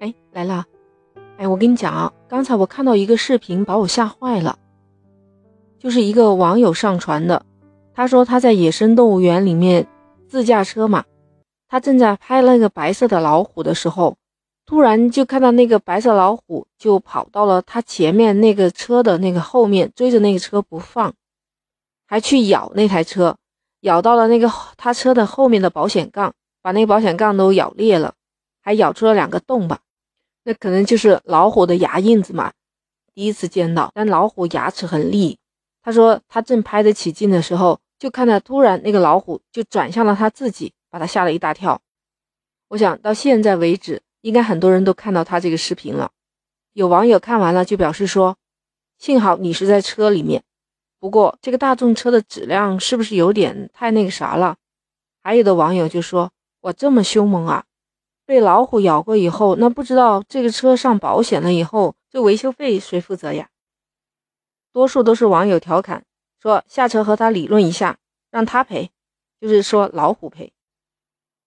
哎，来了！哎，我跟你讲啊，刚才我看到一个视频，把我吓坏了。就是一个网友上传的，他说他在野生动物园里面自驾车嘛，他正在拍那个白色的老虎的时候，突然就看到那个白色老虎就跑到了他前面那个车的那个后面，追着那个车不放，还去咬那台车，咬到了那个他车的后面的保险杠，把那个保险杠都咬裂了，还咬出了两个洞吧。那可能就是老虎的牙印子嘛，第一次见到。但老虎牙齿很利。他说他正拍得起劲的时候，就看到突然那个老虎就转向了他自己，把他吓了一大跳。我想到现在为止，应该很多人都看到他这个视频了。有网友看完了就表示说：“幸好你是在车里面，不过这个大众车的质量是不是有点太那个啥了？”还有的网友就说：“哇，这么凶猛啊！”被老虎咬过以后，那不知道这个车上保险了以后，这维修费谁负责呀？多数都是网友调侃说下车和他理论一下，让他赔，就是说老虎赔。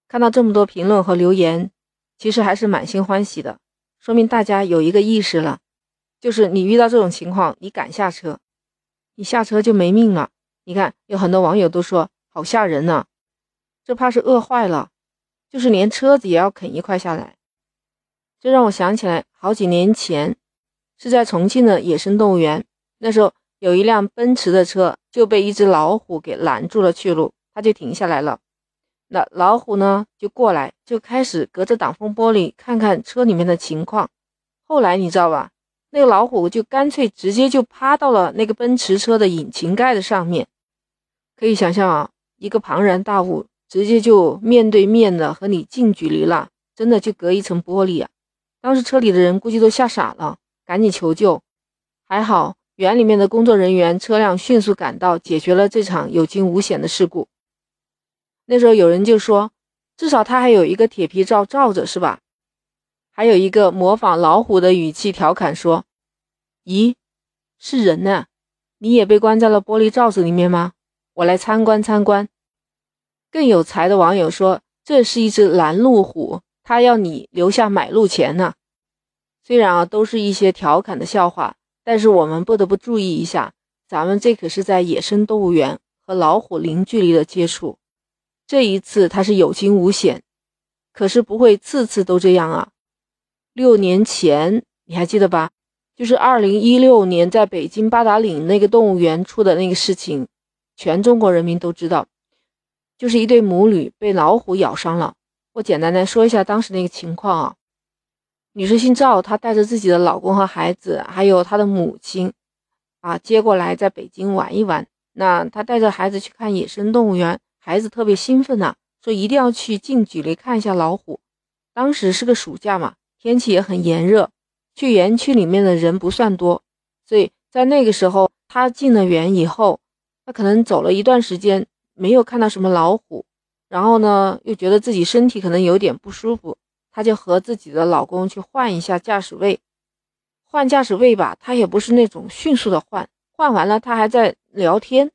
看到这么多评论和留言，其实还是满心欢喜的，说明大家有一个意识了，就是你遇到这种情况，你敢下车，你下车就没命了。你看有很多网友都说好吓人呢，这怕是饿坏了。就是连车子也要啃一块下来，这让我想起来好几年前是在重庆的野生动物园，那时候有一辆奔驰的车就被一只老虎给拦住了去路，他就停下来了。那老虎呢就过来，就开始隔着挡风玻璃看看车里面的情况。后来你知道吧，那个老虎就干脆直接就趴到了那个奔驰车的引擎盖的上面，可以想象啊，一个庞然大物。直接就面对面的和你近距离了，真的就隔一层玻璃啊！当时车里的人估计都吓傻了，赶紧求救。还好园里面的工作人员车辆迅速赶到，解决了这场有惊无险的事故。那时候有人就说，至少他还有一个铁皮罩罩着，是吧？还有一个模仿老虎的语气调侃说：“咦，是人呢？你也被关在了玻璃罩子里面吗？我来参观参观。”更有才的网友说：“这是一只拦路虎，他要你留下买路钱呢。”虽然啊，都是一些调侃的笑话，但是我们不得不注意一下，咱们这可是在野生动物园和老虎零距离的接触。这一次它是有惊无险，可是不会次次都这样啊。六年前你还记得吧？就是二零一六年在北京八达岭那个动物园出的那个事情，全中国人民都知道。就是一对母女被老虎咬伤了。我简单的说一下当时那个情况啊。女士姓赵，她带着自己的老公和孩子，还有她的母亲，啊，接过来在北京玩一玩。那她带着孩子去看野生动物园，孩子特别兴奋呐，说一定要去近距离看一下老虎。当时是个暑假嘛，天气也很炎热，去园区里面的人不算多，所以在那个时候，她进了园以后，她可能走了一段时间。没有看到什么老虎，然后呢，又觉得自己身体可能有点不舒服，她就和自己的老公去换一下驾驶位。换驾驶位吧，她也不是那种迅速的换，换完了她还在聊天，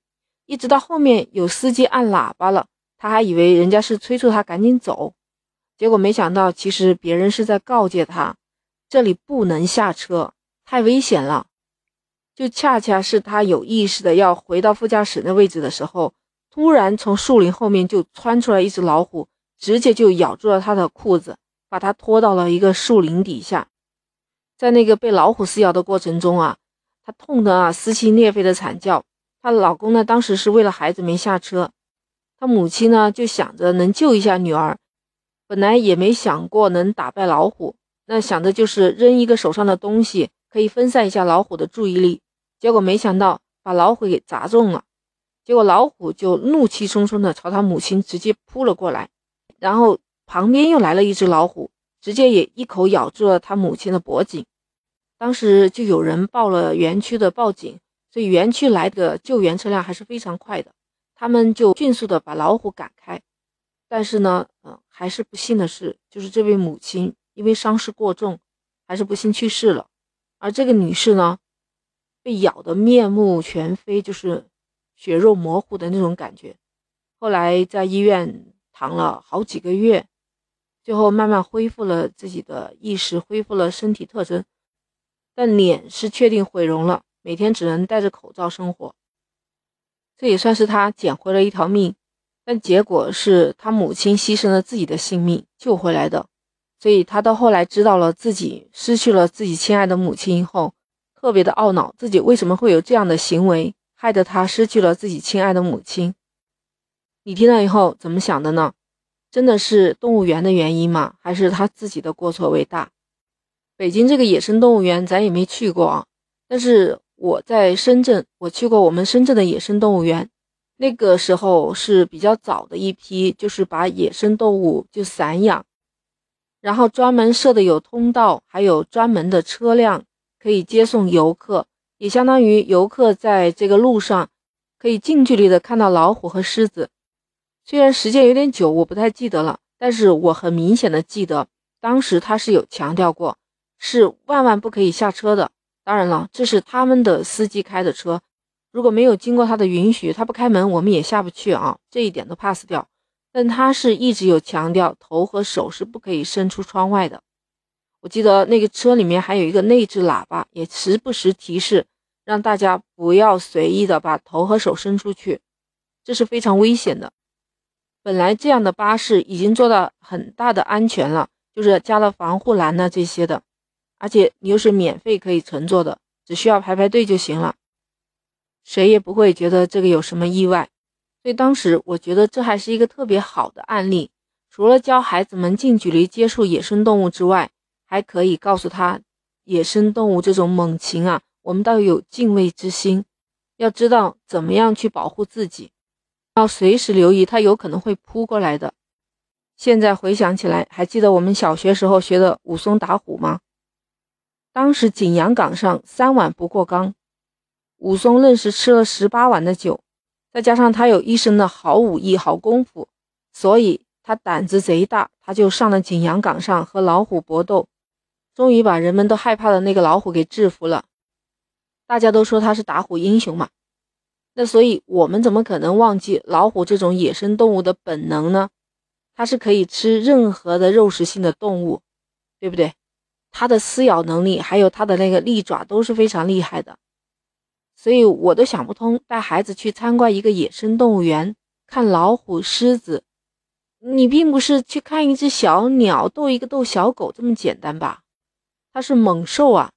一直到后面有司机按喇叭了，她还以为人家是催促她赶紧走，结果没想到其实别人是在告诫她，这里不能下车，太危险了。就恰恰是她有意识的要回到副驾驶的位置的时候。突然，从树林后面就窜出来一只老虎，直接就咬住了他的裤子，把他拖到了一个树林底下。在那个被老虎撕咬的过程中啊，她痛得啊撕心裂肺的惨叫。她老公呢，当时是为了孩子没下车，她母亲呢就想着能救一下女儿，本来也没想过能打败老虎，那想着就是扔一个手上的东西，可以分散一下老虎的注意力。结果没想到把老虎给砸中了。结果老虎就怒气冲冲的朝他母亲直接扑了过来，然后旁边又来了一只老虎，直接也一口咬住了他母亲的脖颈。当时就有人报了园区的报警，所以园区来的救援车辆还是非常快的，他们就迅速的把老虎赶开。但是呢，嗯，还是不幸的是，就是这位母亲因为伤势过重，还是不幸去世了。而这个女士呢，被咬得面目全非，就是。血肉模糊的那种感觉，后来在医院躺了好几个月，最后慢慢恢复了自己的意识，恢复了身体特征，但脸是确定毁容了，每天只能戴着口罩生活。这也算是他捡回了一条命，但结果是他母亲牺牲了自己的性命救回来的。所以他到后来知道了自己失去了自己亲爱的母亲后，特别的懊恼，自己为什么会有这样的行为，害得他失去了自己亲爱的母亲。你听了以后怎么想的呢？真的是动物园的原因吗？还是他自己的过错为大？北京这个野生动物园咱也没去过啊，但是我在深圳，我去过我们深圳的野生动物园，那个时候是比较早的一批，就是把野生动物就散养，然后专门设的有通道，还有专门的车辆可以接送游客，也相当于游客在这个路上可以近距离的看到老虎和狮子。虽然时间有点久，我不太记得了，但是我很明显的记得，当时他是有强调过，是万万不可以下车的。当然了，这是他们的司机开的车，如果没有经过他的允许，他不开门，我们也下不去啊，这一点都 pass 掉。但他是一直有强调，头和手是不可以伸出窗外的。我记得那个车里面还有一个内置喇叭，也时不时提示，让大家不要随意的把头和手伸出去，这是非常危险的。本来这样的巴士已经做到很大的安全了，就是加了防护栏呢这些的，而且你又是免费可以乘坐的，只需要排排队就行了，谁也不会觉得这个有什么意外。所以当时我觉得这还是一个特别好的案例，除了教孩子们近距离接触野生动物之外，还可以告诉他野生动物这种猛禽啊，我们倒有敬畏之心，要知道怎么样去保护自己。要随时留意，它有可能会扑过来的。现在回想起来，还记得我们小学时候学的武松打虎吗？当时景阳冈上三碗不过冈，武松愣是吃了十八碗的酒，再加上他有一身的好武艺、好功夫，所以他胆子贼大，他就上了景阳冈上和老虎搏斗，终于把人们都害怕的那个老虎给制服了。大家都说他是打虎英雄嘛。那所以，我们怎么可能忘记老虎这种野生动物的本能呢？它是可以吃任何的肉食性的动物，对不对？它的撕咬能力，还有它的那个利爪都是非常厉害的。所以我都想不通，带孩子去参观一个野生动物园，看老虎、狮子，你并不是去看一只小鸟、逗一个逗小狗这么简单吧？它是猛兽啊！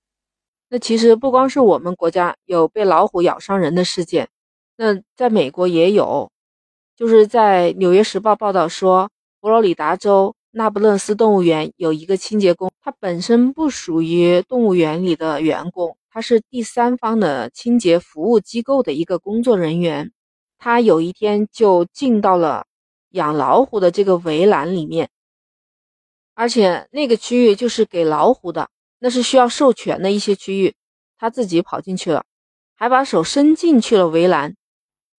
那其实不光是我们国家有被老虎咬伤人的事件。那在美国也有，就是在《纽约时报》报道说，佛罗里达州那不勒斯动物园有一个清洁工，他本身不属于动物园里的员工，他是第三方的清洁服务机构的一个工作人员。他有一天就进到了养老虎的这个围栏里面，而且那个区域就是给老虎的，那是需要授权的一些区域，他自己跑进去了，还把手伸进去了围栏。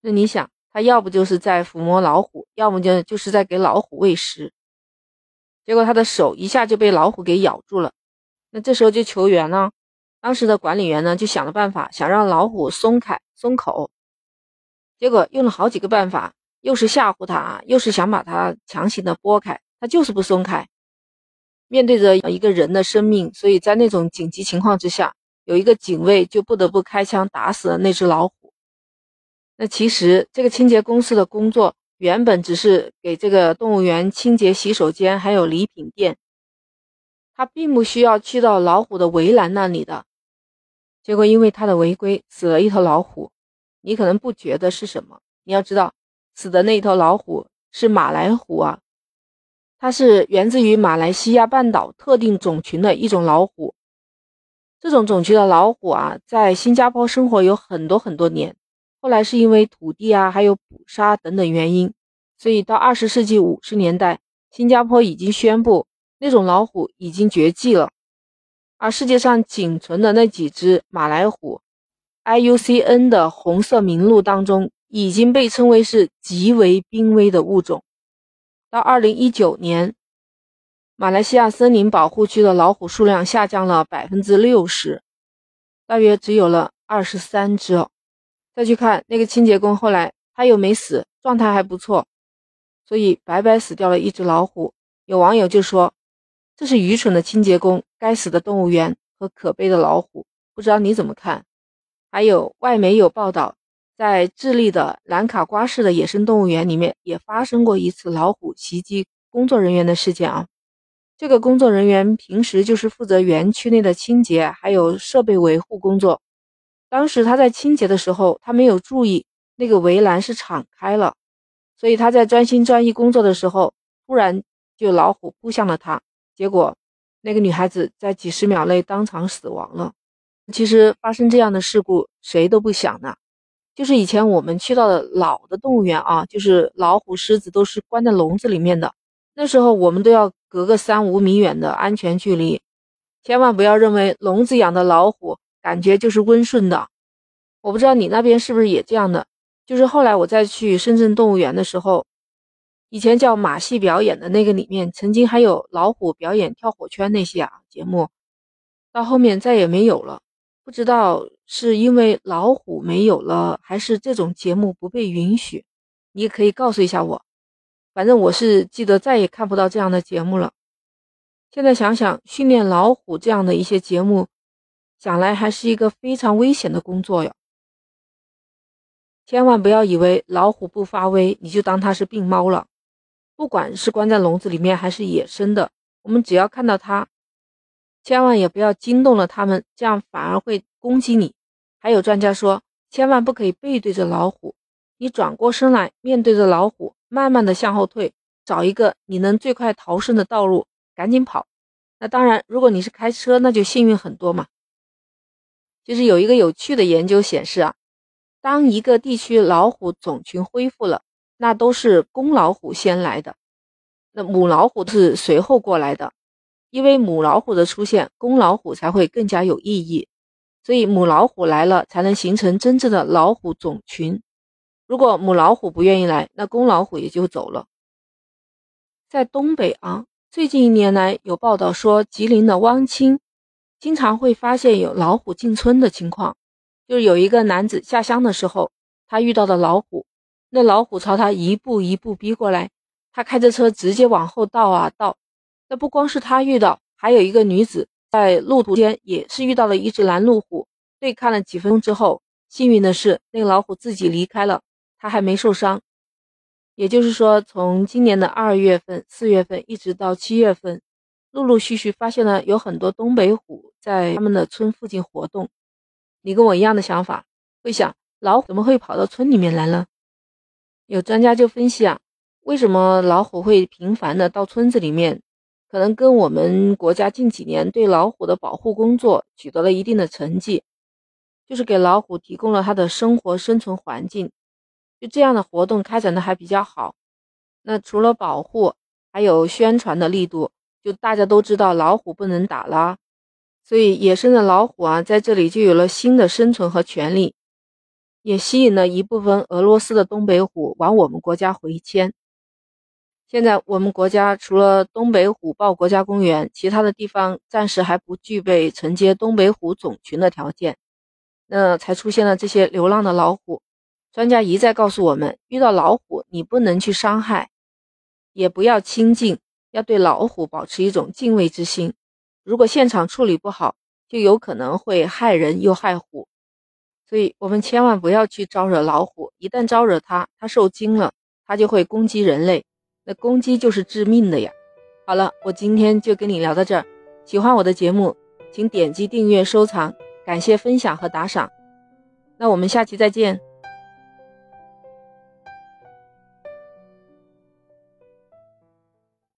那你想，他要不就是在抚摸老虎，要么就就是在给老虎喂食。结果他的手一下就被老虎给咬住了。那这时候就求援了。当时的管理员呢，就想了办法，想让老虎松开、松口。结果用了好几个办法，又是吓唬他，又是想把他强行的拨开，他就是不松开。面对着一个人的生命，所以在那种紧急情况之下，有一个警卫就不得不开枪打死了那只老虎。那其实这个清洁公司的工作原本只是给这个动物园清洁洗手间，还有礼品店，他并不需要去到老虎的围栏那里的。结果因为他的违规，死了一头老虎。你可能不觉得是什么？你要知道，死的那头老虎是马来虎啊，它是源自于马来西亚半岛特定种群的一种老虎。这种种群的老虎啊，在新加坡生活有很多很多年。后来是因为土地啊，还有捕杀等等原因，所以到二十世纪五十年代，新加坡已经宣布那种老虎已经绝迹了。而世界上仅存的那几只马来虎，IUCN 的红色名录当中已经被称为是极为濒危的物种。到二零一九年，马来西亚森林保护区的老虎数量下降了百分之六十，大约只有了二十三只。再去看那个清洁工，后来他又没死，状态还不错，所以白白死掉了一只老虎。有网友就说：“这是愚蠢的清洁工，该死的动物园和可悲的老虎。”不知道你怎么看？还有外媒有报道，在智利的兰卡瓜市的野生动物园里面也发生过一次老虎袭击工作人员的事件啊。这个工作人员平时就是负责园区内的清洁，还有设备维护工作。当时他在清洁的时候，他没有注意那个围栏是敞开了，所以他在专心专意工作的时候，突然就老虎扑向了他，结果那个女孩子在几十秒内当场死亡了。其实发生这样的事故，谁都不想呢。就是以前我们去到的老的动物园啊，就是老虎、狮子都是关在笼子里面的，那时候我们都要隔个三五米远的安全距离，千万不要认为笼子养的老虎。感觉就是温顺的，我不知道你那边是不是也这样的。就是后来我再去深圳动物园的时候，以前叫马戏表演的那个里面，曾经还有老虎表演跳火圈那些啊节目，到后面再也没有了。不知道是因为老虎没有了，还是这种节目不被允许？你也可以告诉一下我。反正我是记得再也看不到这样的节目了。现在想想，训练老虎这样的一些节目。想来还是一个非常危险的工作哟。千万不要以为老虎不发威，你就当它是病猫了。不管是关在笼子里面还是野生的，我们只要看到它，千万也不要惊动了它们，这样反而会攻击你。还有专家说，千万不可以背对着老虎，你转过身来，面对着老虎，慢慢的向后退，找一个你能最快逃生的道路，赶紧跑。那当然，如果你是开车，那就幸运很多嘛。就是有一个有趣的研究显示啊，当一个地区老虎种群恢复了，那都是公老虎先来的，那母老虎是随后过来的，因为母老虎的出现，公老虎才会更加有意义，所以母老虎来了才能形成真正的老虎种群。如果母老虎不愿意来，那公老虎也就走了。在东北啊，最近一年来有报道说，吉林的汪清。经常会发现有老虎进村的情况，就是有一个男子下乡的时候，他遇到的老虎，那老虎朝他一步一步逼过来，他开着车直接往后倒啊倒。那不光是他遇到，还有一个女子在路途间也是遇到了一只拦路虎，对看了几分钟之后，幸运的是那个老虎自己离开了，他还没受伤。也就是说，从今年的二月份、四月份一直到七月份。陆陆续续发现了有很多东北虎在他们的村附近活动。你跟我一样的想法，会想老虎怎么会跑到村里面来呢？有专家就分析啊，为什么老虎会频繁的到村子里面？可能跟我们国家近几年对老虎的保护工作取得了一定的成绩，就是给老虎提供了它的生活生存环境，就这样的活动开展的还比较好。那除了保护，还有宣传的力度。就大家都知道老虎不能打了，所以野生的老虎啊，在这里就有了新的生存和权利，也吸引了一部分俄罗斯的东北虎往我们国家回迁。现在我们国家除了东北虎豹国家公园，其他的地方暂时还不具备承接东北虎种群的条件，那才出现了这些流浪的老虎。专家一再告诉我们，遇到老虎你不能去伤害，也不要亲近。要对老虎保持一种敬畏之心，如果现场处理不好，就有可能会害人又害虎，所以我们千万不要去招惹老虎。一旦招惹它，它受惊了，它就会攻击人类，那攻击就是致命的呀。好了，我今天就跟你聊到这儿，喜欢我的节目，请点击订阅、收藏，感谢分享和打赏。那我们下期再见。